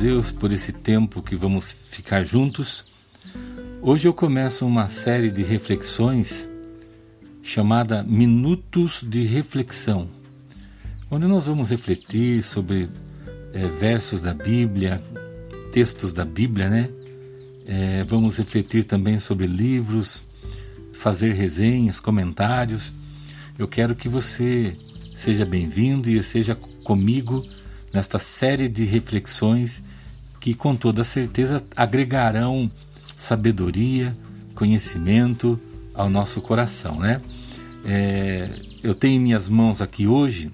Deus por esse tempo que vamos ficar juntos. Hoje eu começo uma série de reflexões chamada Minutos de Reflexão, onde nós vamos refletir sobre é, versos da Bíblia, textos da Bíblia, né? É, vamos refletir também sobre livros, fazer resenhas, comentários. Eu quero que você seja bem-vindo e seja comigo nesta série de reflexões que, com toda certeza, agregarão sabedoria, conhecimento ao nosso coração, né? É, eu tenho em minhas mãos aqui hoje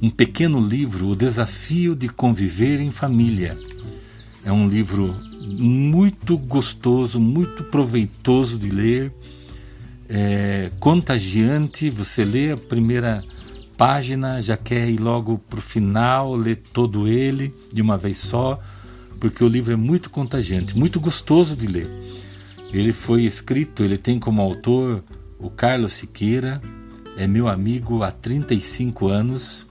um pequeno livro, O Desafio de Conviver em Família. É um livro muito gostoso, muito proveitoso de ler, é, contagiante. Você lê a primeira página, já quer ir logo para o final, ler todo ele de uma vez só, porque o livro é muito contagiante, muito gostoso de ler. Ele foi escrito, ele tem como autor o Carlos Siqueira, é meu amigo há 35 anos,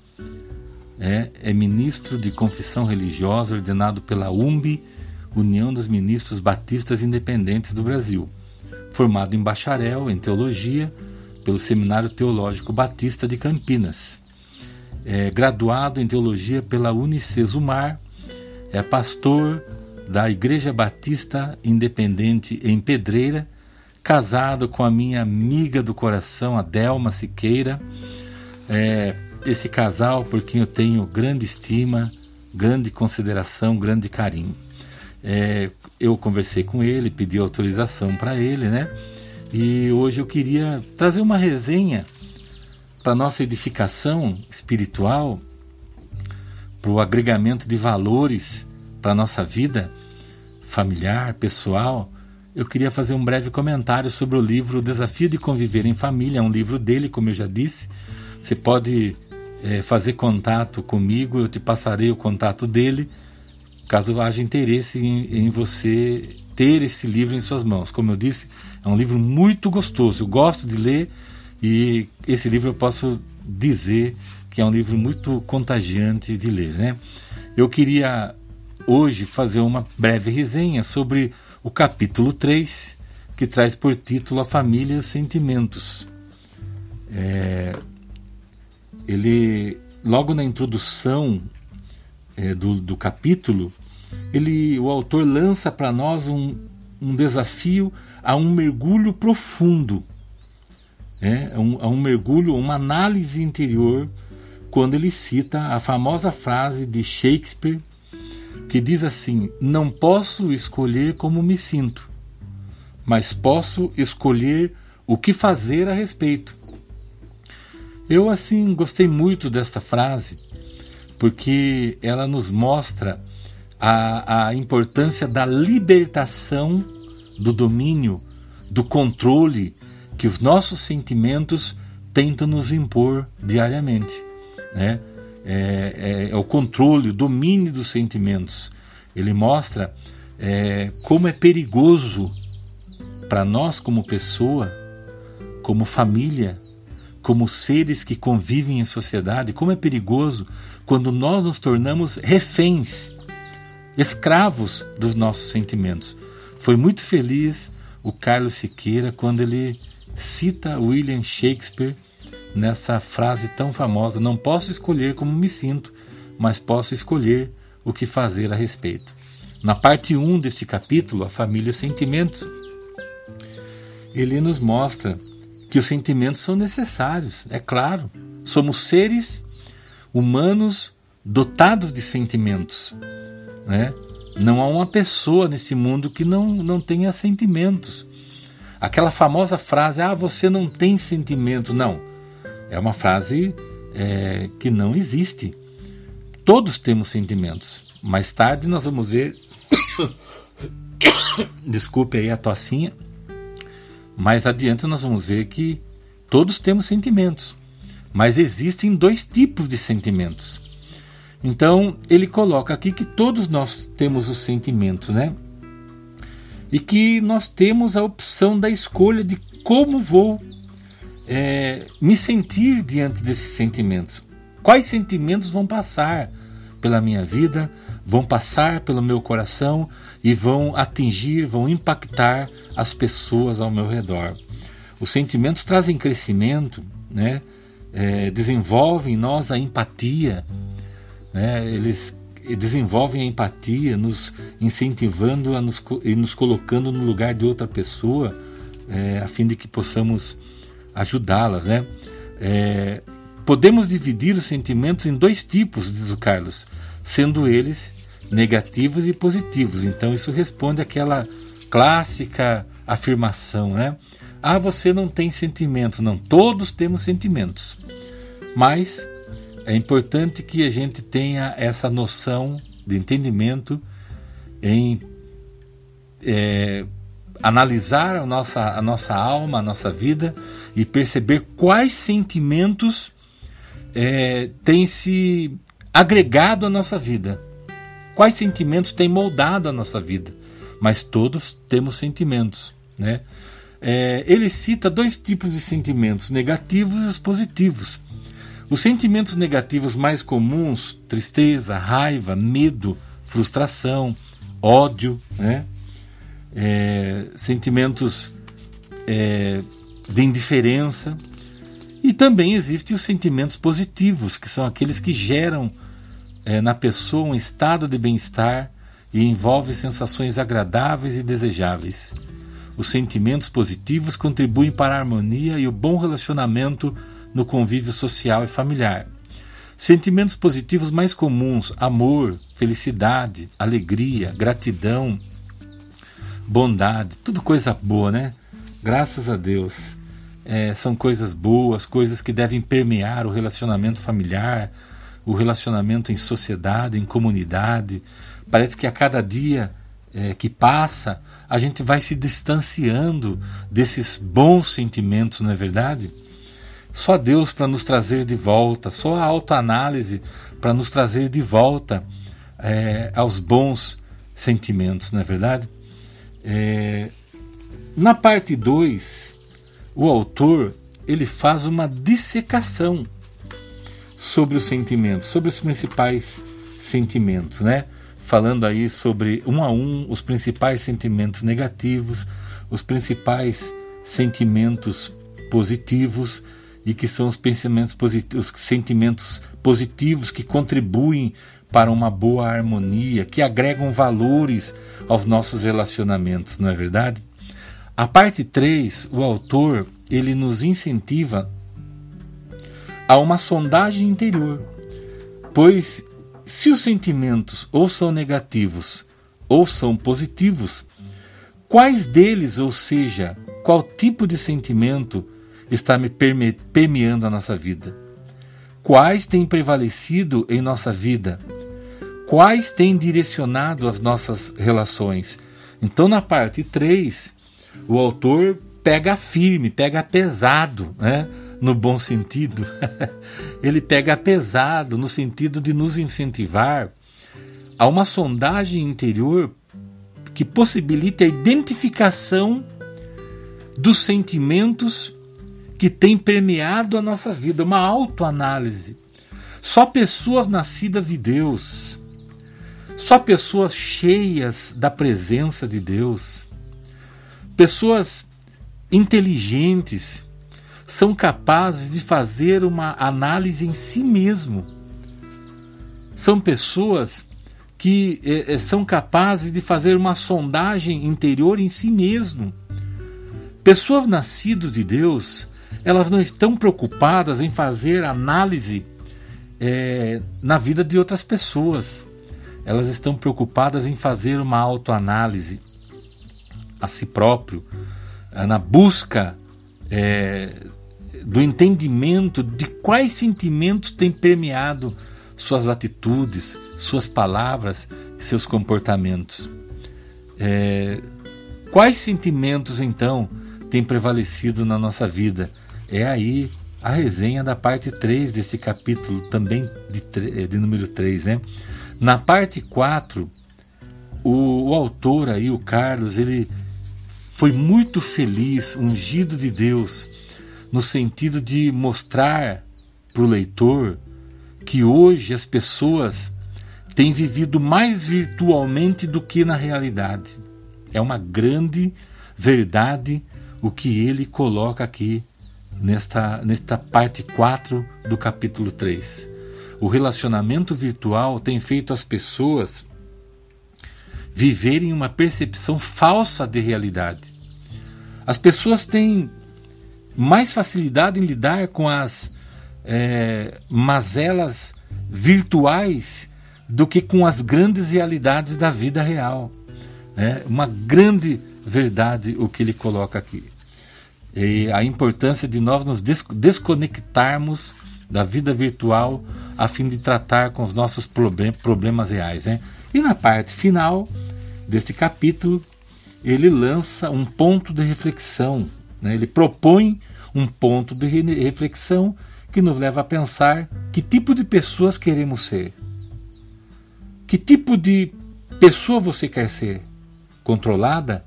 é, é ministro de confissão religiosa ordenado pela UMB, União dos Ministros Batistas Independentes do Brasil, formado em bacharel em teologia pelo Seminário Teológico Batista de Campinas. É graduado em teologia pela Unicesumar, é pastor da Igreja Batista Independente em Pedreira, casado com a minha amiga do coração, a Delma Siqueira. É, esse casal por quem eu tenho grande estima, grande consideração, grande carinho. É, eu conversei com ele, pedi autorização para ele, né? E hoje eu queria trazer uma resenha para nossa edificação espiritual, para o agregamento de valores para a nossa vida familiar, pessoal. Eu queria fazer um breve comentário sobre o livro Desafio de Conviver em Família, é um livro dele, como eu já disse. Você pode é, fazer contato comigo, eu te passarei o contato dele, caso haja interesse em, em você ter esse livro em suas mãos. Como eu disse, é um livro muito gostoso. Eu gosto de ler e esse livro eu posso dizer que é um livro muito contagiante de ler, né? Eu queria hoje fazer uma breve resenha sobre o capítulo 3, que traz por título A Família e os Sentimentos. É, ele, logo na introdução é, do, do capítulo, ele, o autor lança para nós um, um desafio a um mergulho profundo, é, a, um, a um mergulho, uma análise interior, quando ele cita a famosa frase de Shakespeare que diz assim: Não posso escolher como me sinto, mas posso escolher o que fazer a respeito. Eu, assim, gostei muito desta frase, porque ela nos mostra a, a importância da libertação do domínio, do controle que os nossos sentimentos tentam nos impor diariamente. Né? É, é, é o controle, o domínio dos sentimentos. Ele mostra é, como é perigoso para nós, como pessoa, como família, como seres que convivem em sociedade, como é perigoso quando nós nos tornamos reféns escravos dos nossos sentimentos. Foi muito feliz o Carlos Siqueira quando ele cita William Shakespeare nessa frase tão famosa: Não posso escolher como me sinto, mas posso escolher o que fazer a respeito. Na parte 1 deste capítulo, A Família e os Sentimentos, ele nos mostra que os sentimentos são necessários, é claro. Somos seres humanos dotados de sentimentos. Né? Não há uma pessoa nesse mundo que não, não tenha sentimentos. Aquela famosa frase, ah, você não tem sentimento. Não, é uma frase é, que não existe. Todos temos sentimentos. Mais tarde nós vamos ver. Desculpe aí a tocinha. Mais adiante nós vamos ver que todos temos sentimentos. Mas existem dois tipos de sentimentos. Então, ele coloca aqui que todos nós temos os sentimentos, né? E que nós temos a opção da escolha de como vou é, me sentir diante desses sentimentos. Quais sentimentos vão passar pela minha vida, vão passar pelo meu coração e vão atingir, vão impactar as pessoas ao meu redor. Os sentimentos trazem crescimento, né? É, desenvolvem em nós a empatia, né? eles desenvolvem a empatia, nos incentivando a nos, e nos colocando no lugar de outra pessoa, é, a fim de que possamos ajudá-las. Né? É, podemos dividir os sentimentos em dois tipos, diz o Carlos, sendo eles negativos e positivos. Então isso responde àquela clássica afirmação, né? Ah, você não tem sentimento. Não, todos temos sentimentos. Mas é importante que a gente tenha essa noção de entendimento em é, analisar a nossa, a nossa alma, a nossa vida e perceber quais sentimentos é, têm se agregado à nossa vida, quais sentimentos têm moldado a nossa vida. Mas todos temos sentimentos. Né? É, ele cita dois tipos de sentimentos, negativos e os positivos. Os sentimentos negativos mais comuns, tristeza, raiva, medo, frustração, ódio, né? É, sentimentos é, de indiferença. E também existem os sentimentos positivos, que são aqueles que geram é, na pessoa um estado de bem-estar e envolve sensações agradáveis e desejáveis. Os sentimentos positivos contribuem para a harmonia e o bom relacionamento no convívio social e familiar. Sentimentos positivos mais comuns: amor, felicidade, alegria, gratidão, bondade, tudo coisa boa, né? Graças a Deus. É, são coisas boas, coisas que devem permear o relacionamento familiar, o relacionamento em sociedade, em comunidade. Parece que a cada dia é, que passa, a gente vai se distanciando desses bons sentimentos, não é verdade? Só Deus para nos trazer de volta, só a autoanálise para nos trazer de volta é, aos bons sentimentos, não é verdade? É, na parte 2, o autor ele faz uma dissecação sobre os sentimentos, sobre os principais sentimentos, né? Falando aí sobre um a um os principais sentimentos negativos, os principais sentimentos positivos e que são os pensamentos positivos, os sentimentos positivos que contribuem para uma boa harmonia, que agregam valores aos nossos relacionamentos, não é verdade? A parte 3, o autor, ele nos incentiva a uma sondagem interior, pois se os sentimentos ou são negativos ou são positivos, quais deles, ou seja, qual tipo de sentimento está me permeando a nossa vida? Quais têm prevalecido em nossa vida? Quais têm direcionado as nossas relações? Então, na parte 3, o autor pega firme, pega pesado, né? no bom sentido. Ele pega pesado no sentido de nos incentivar a uma sondagem interior que possibilite a identificação dos sentimentos que tem permeado a nossa vida, uma autoanálise. Só pessoas nascidas de Deus, só pessoas cheias da presença de Deus, pessoas inteligentes, são capazes de fazer uma análise em si mesmo. São pessoas que eh, são capazes de fazer uma sondagem interior em si mesmo. Pessoas nascidas de Deus elas não estão preocupadas em fazer análise é, na vida de outras pessoas. Elas estão preocupadas em fazer uma autoanálise a si próprio, é, na busca é, do entendimento de quais sentimentos têm permeado suas atitudes, suas palavras seus comportamentos. É, quais sentimentos então têm prevalecido na nossa vida? É aí a resenha da parte 3 desse capítulo, também de, eh, de número 3. Né? Na parte 4, o, o autor aí, o Carlos, ele foi muito feliz, ungido de Deus, no sentido de mostrar para o leitor que hoje as pessoas tem vivido mais virtualmente do que na realidade. É uma grande verdade o que ele coloca aqui nesta, nesta parte 4 do capítulo 3. O relacionamento virtual tem feito as pessoas viverem uma percepção falsa de realidade. As pessoas têm mais facilidade em lidar com as é, mazelas virtuais do que com as grandes realidades da vida real. É uma grande verdade o que ele coloca aqui. E a importância de nós nos desconectarmos da vida virtual a fim de tratar com os nossos problemas reais. Né? E na parte final deste capítulo, ele lança um ponto de reflexão, né? ele propõe um ponto de reflexão que nos leva a pensar que tipo de pessoas queremos ser. Que tipo de pessoa você quer ser? Controlada?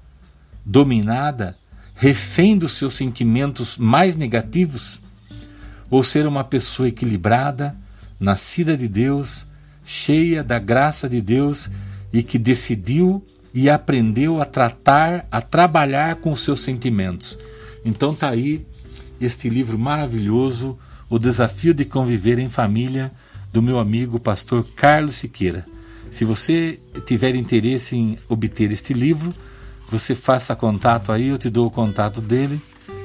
Dominada? Refém dos seus sentimentos mais negativos, ou ser uma pessoa equilibrada, nascida de Deus, cheia da graça de Deus e que decidiu e aprendeu a tratar, a trabalhar com os seus sentimentos. Então tá aí este livro maravilhoso, O Desafio de Conviver em Família, do meu amigo pastor Carlos Siqueira. Se você tiver interesse em obter este livro, você faça contato aí, eu te dou o contato dele,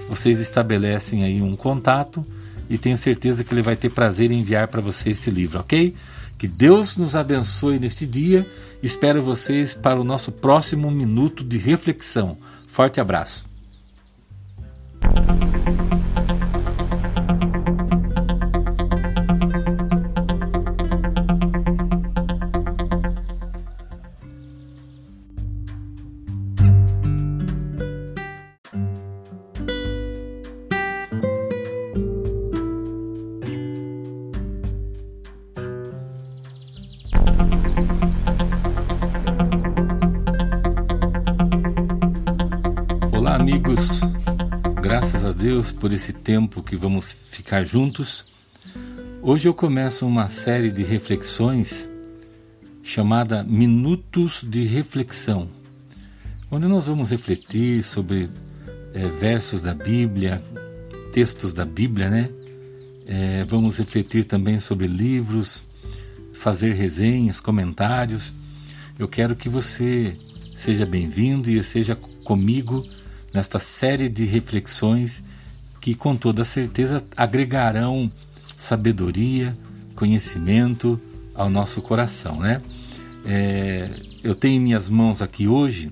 vocês estabelecem aí um contato e tenho certeza que ele vai ter prazer em enviar para você esse livro, ok? Que Deus nos abençoe neste dia. Espero vocês para o nosso próximo minuto de reflexão. Forte abraço. Deus por esse tempo que vamos ficar juntos. Hoje eu começo uma série de reflexões chamada Minutos de Reflexão, onde nós vamos refletir sobre é, versos da Bíblia, textos da Bíblia, né? É, vamos refletir também sobre livros, fazer resenhas, comentários. Eu quero que você seja bem-vindo e seja comigo nesta série de reflexões que, com toda certeza, agregarão sabedoria, conhecimento ao nosso coração, né? É, eu tenho em minhas mãos aqui hoje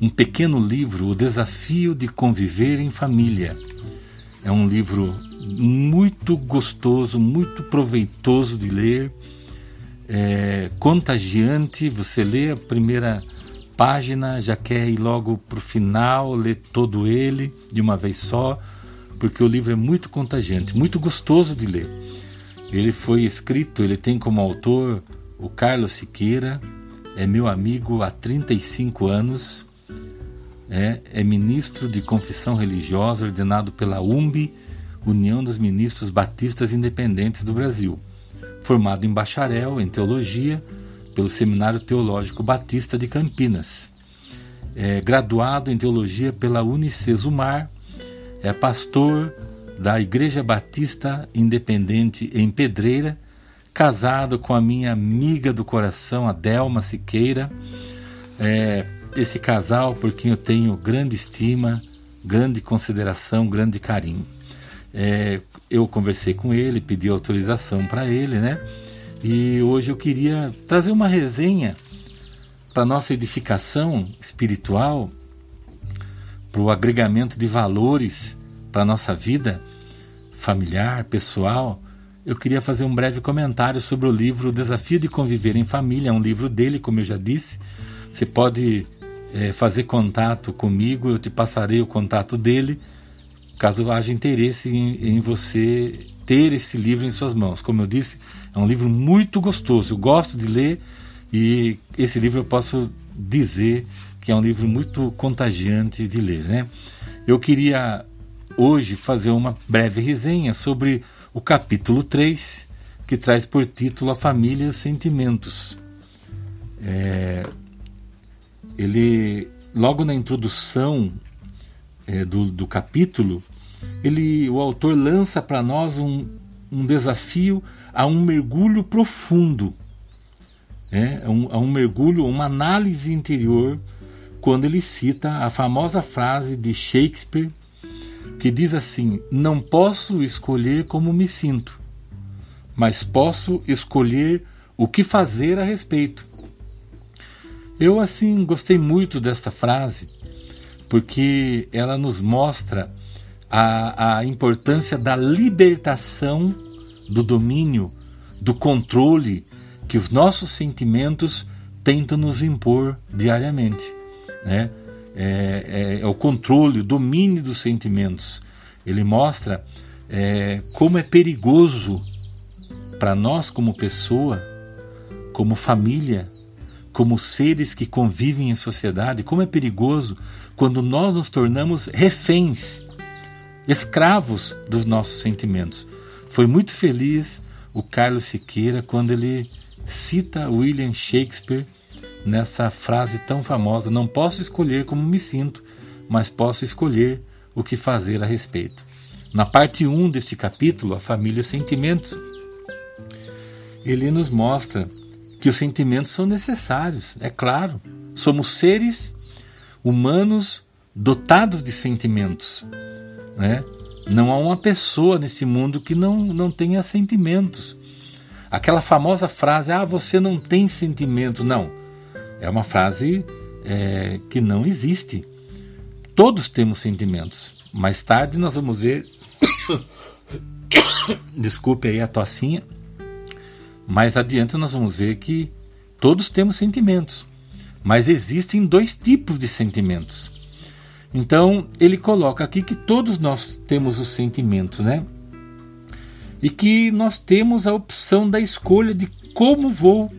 um pequeno livro, O Desafio de Conviver em Família. É um livro muito gostoso, muito proveitoso de ler, é, contagiante. Você lê a primeira página, já quer ir logo para o final, ler todo ele de uma vez só, porque o livro é muito contagiante, muito gostoso de ler. Ele foi escrito, ele tem como autor o Carlos Siqueira, é meu amigo há 35 anos, é, é ministro de confissão religiosa ordenado pela UMB, União dos Ministros Batistas Independentes do Brasil, formado em bacharel em teologia pelo Seminário Teológico Batista de Campinas. É graduado em teologia pela Unicesumar, é pastor da Igreja Batista Independente em Pedreira, casado com a minha amiga do coração, a Delma Siqueira. É, esse casal por quem eu tenho grande estima, grande consideração, grande carinho. É, eu conversei com ele, pedi autorização para ele, né? E hoje eu queria trazer uma resenha para nossa edificação espiritual, para o agregamento de valores para nossa vida familiar, pessoal. Eu queria fazer um breve comentário sobre o livro Desafio de Conviver em Família, é um livro dele, como eu já disse. Você pode é, fazer contato comigo, eu te passarei o contato dele, caso haja interesse em, em você ter esse livro em suas mãos. Como eu disse, é um livro muito gostoso. Eu gosto de ler e esse livro eu posso dizer que é um livro muito contagiante de ler, né? Eu queria hoje fazer uma breve resenha sobre o capítulo 3 que traz por título A Família e os Sentimentos. É, ele, logo na introdução é, do, do capítulo, ele, o autor lança para nós um, um desafio a um mergulho profundo, é, a, um, a um mergulho, uma análise interior, quando ele cita a famosa frase de Shakespeare que diz assim: Não posso escolher como me sinto, mas posso escolher o que fazer a respeito. Eu, assim, gostei muito desta frase, porque ela nos mostra a, a importância da libertação do domínio, do controle que os nossos sentimentos tentam nos impor diariamente. Né? É, é, é o controle, o domínio dos sentimentos. Ele mostra é, como é perigoso para nós, como pessoa, como família, como seres que convivem em sociedade, como é perigoso quando nós nos tornamos reféns, escravos dos nossos sentimentos. Foi muito feliz o Carlos Siqueira quando ele cita William Shakespeare nessa frase tão famosa: Não posso escolher como me sinto, mas posso escolher o que fazer a respeito. Na parte 1 deste capítulo, A Família e os Sentimentos, ele nos mostra que os sentimentos são necessários, é claro. Somos seres humanos dotados de sentimentos. Né? Não há uma pessoa nesse mundo que não, não tenha sentimentos. Aquela famosa frase, ah, você não tem sentimento. Não, é uma frase é, que não existe. Todos temos sentimentos. Mais tarde nós vamos ver. Desculpe aí a tocinha. Mais adiante nós vamos ver que todos temos sentimentos. Mas existem dois tipos de sentimentos. Então ele coloca aqui que todos nós temos os sentimentos, né? E que nós temos a opção da escolha de como vou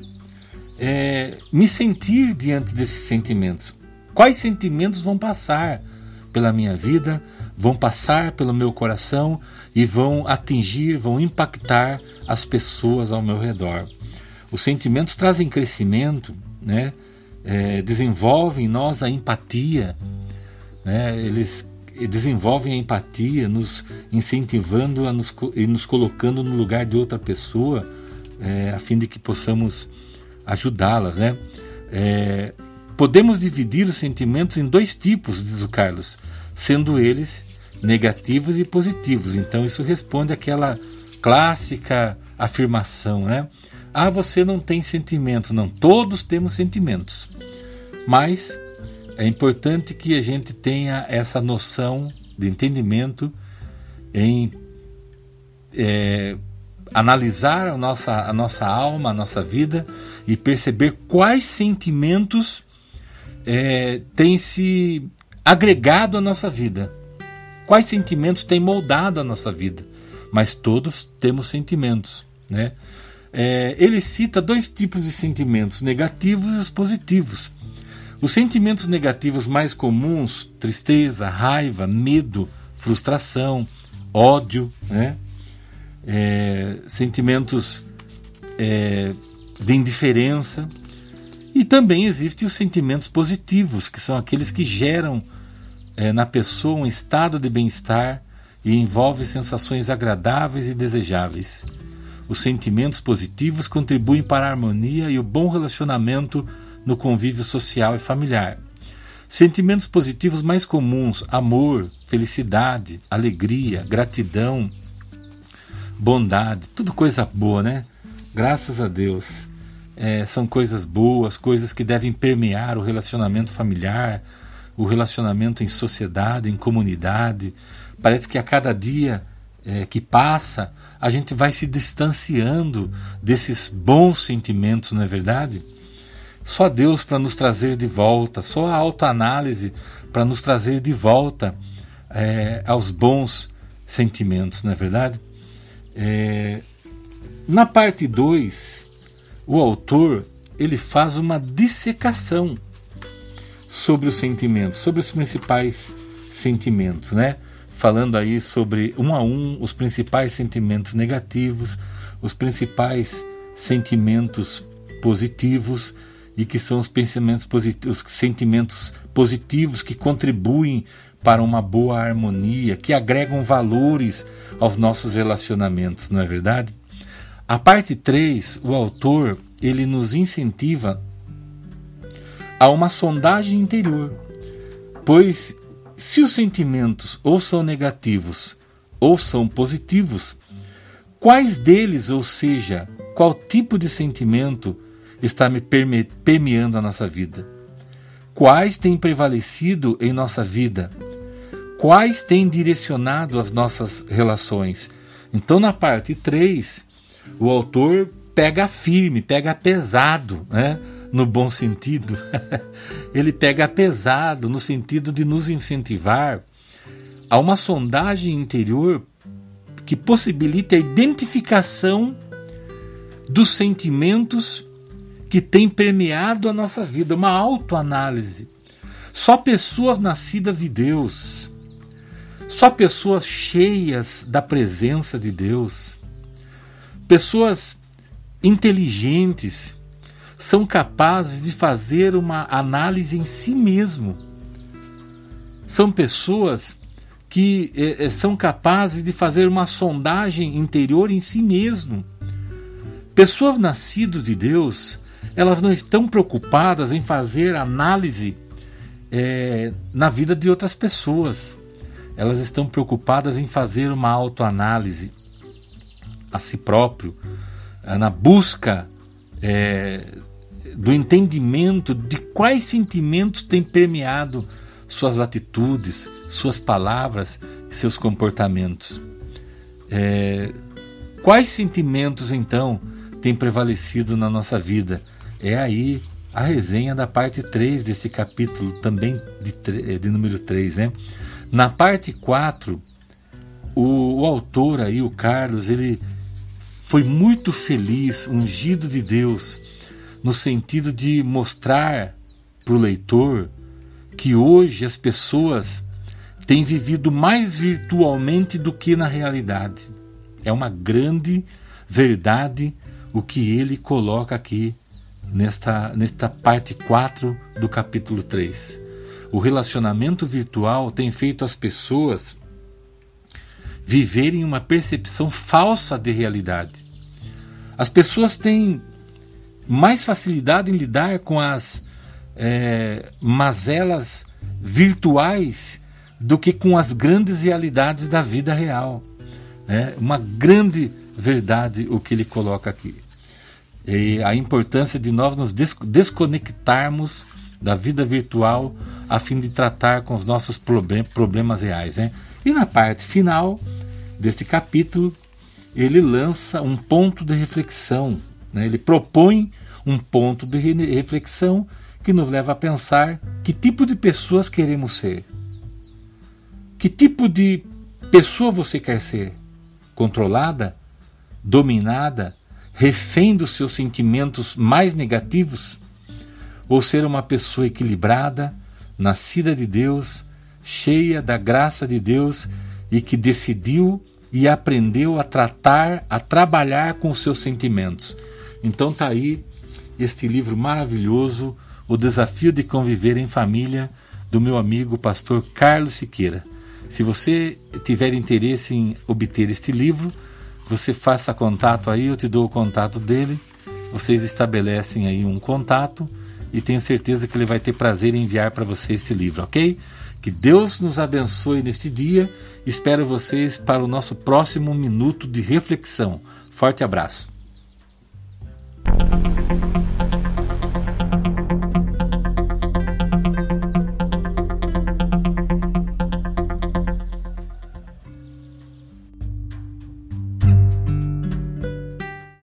é, me sentir diante desses sentimentos. Quais sentimentos vão passar pela minha vida, vão passar pelo meu coração e vão atingir, vão impactar as pessoas ao meu redor. Os sentimentos trazem crescimento, né? É, desenvolvem em nós a empatia, né? eles desenvolvem a empatia, nos incentivando a nos, e nos colocando no lugar de outra pessoa, é, a fim de que possamos ajudá-las, né? É, podemos dividir os sentimentos em dois tipos, diz o Carlos, sendo eles negativos e positivos. Então isso responde àquela clássica afirmação, né? Ah, você não tem sentimento. Não, todos temos sentimentos. Mas é importante que a gente tenha essa noção de entendimento em é, analisar a nossa, a nossa alma, a nossa vida e perceber quais sentimentos é, têm se agregado à nossa vida, quais sentimentos têm moldado a nossa vida. Mas todos temos sentimentos, né? É, ele cita dois tipos de sentimentos, negativos e os positivos. Os sentimentos negativos mais comuns, tristeza, raiva, medo, frustração, ódio, né? é, sentimentos é, de indiferença. E também existem os sentimentos positivos, que são aqueles que geram é, na pessoa um estado de bem-estar e envolve sensações agradáveis e desejáveis. Os sentimentos positivos contribuem para a harmonia e o bom relacionamento no convívio social e familiar. Sentimentos positivos mais comuns: amor, felicidade, alegria, gratidão, bondade, tudo coisa boa, né? Graças a Deus. É, são coisas boas, coisas que devem permear o relacionamento familiar, o relacionamento em sociedade, em comunidade. Parece que a cada dia é, que passa, a gente vai se distanciando desses bons sentimentos, não é verdade? Só Deus para nos trazer de volta, só a autoanálise para nos trazer de volta é, aos bons sentimentos, não é verdade? É, na parte 2, o autor ele faz uma dissecação sobre os sentimentos, sobre os principais sentimentos, né? Falando aí sobre um a um os principais sentimentos negativos, os principais sentimentos positivos e que são os pensamentos positivos, os sentimentos positivos que contribuem para uma boa harmonia, que agregam valores aos nossos relacionamentos, não é verdade? A parte 3, o autor, ele nos incentiva a uma sondagem interior, pois se os sentimentos ou são negativos ou são positivos, quais deles, ou seja, qual tipo de sentimento está me permeando a nossa vida? Quais têm prevalecido em nossa vida? Quais têm direcionado as nossas relações? Então, na parte 3, o autor pega firme, pega pesado, né? no bom sentido. Ele pega pesado no sentido de nos incentivar a uma sondagem interior que possibilite a identificação dos sentimentos que têm permeado a nossa vida, uma autoanálise. Só pessoas nascidas de Deus, só pessoas cheias da presença de Deus, pessoas inteligentes, são capazes de fazer uma análise em si mesmo. São pessoas que eh, são capazes de fazer uma sondagem interior em si mesmo. Pessoas nascidas de Deus, elas não estão preocupadas em fazer análise eh, na vida de outras pessoas. Elas estão preocupadas em fazer uma autoanálise a si próprio, na busca do entendimento de quais sentimentos têm permeado suas atitudes, suas palavras seus comportamentos. É, quais sentimentos então têm prevalecido na nossa vida? É aí a resenha da parte 3 desse capítulo, também de, de número 3. Né? Na parte 4, o, o autor aí, o Carlos, ele foi muito feliz, ungido de Deus, no sentido de mostrar para o leitor que hoje as pessoas têm vivido mais virtualmente do que na realidade. É uma grande verdade o que ele coloca aqui nesta, nesta parte 4 do capítulo 3. O relacionamento virtual tem feito as pessoas viverem uma percepção falsa de realidade. As pessoas têm mais facilidade em lidar com as é, mazelas virtuais do que com as grandes realidades da vida real. É uma grande verdade o que ele coloca aqui. E a importância de nós nos desconectarmos da vida virtual a fim de tratar com os nossos problemas reais. Né? E na parte final deste capítulo, ele lança um ponto de reflexão. Né? Ele propõe um ponto de reflexão que nos leva a pensar que tipo de pessoas queremos ser. Que tipo de pessoa você quer ser? Controlada? Dominada? Refém dos seus sentimentos mais negativos? Ou ser uma pessoa equilibrada, nascida de Deus, cheia da graça de Deus e que decidiu e aprendeu a tratar, a trabalhar com os seus sentimentos. Então tá aí este livro maravilhoso, O Desafio de Conviver em Família, do meu amigo pastor Carlos Siqueira. Se você tiver interesse em obter este livro, você faça contato aí, eu te dou o contato dele. Vocês estabelecem aí um contato e tenho certeza que ele vai ter prazer em enviar para você esse livro, ok? Que Deus nos abençoe neste dia. Espero vocês para o nosso próximo minuto de reflexão. Forte abraço.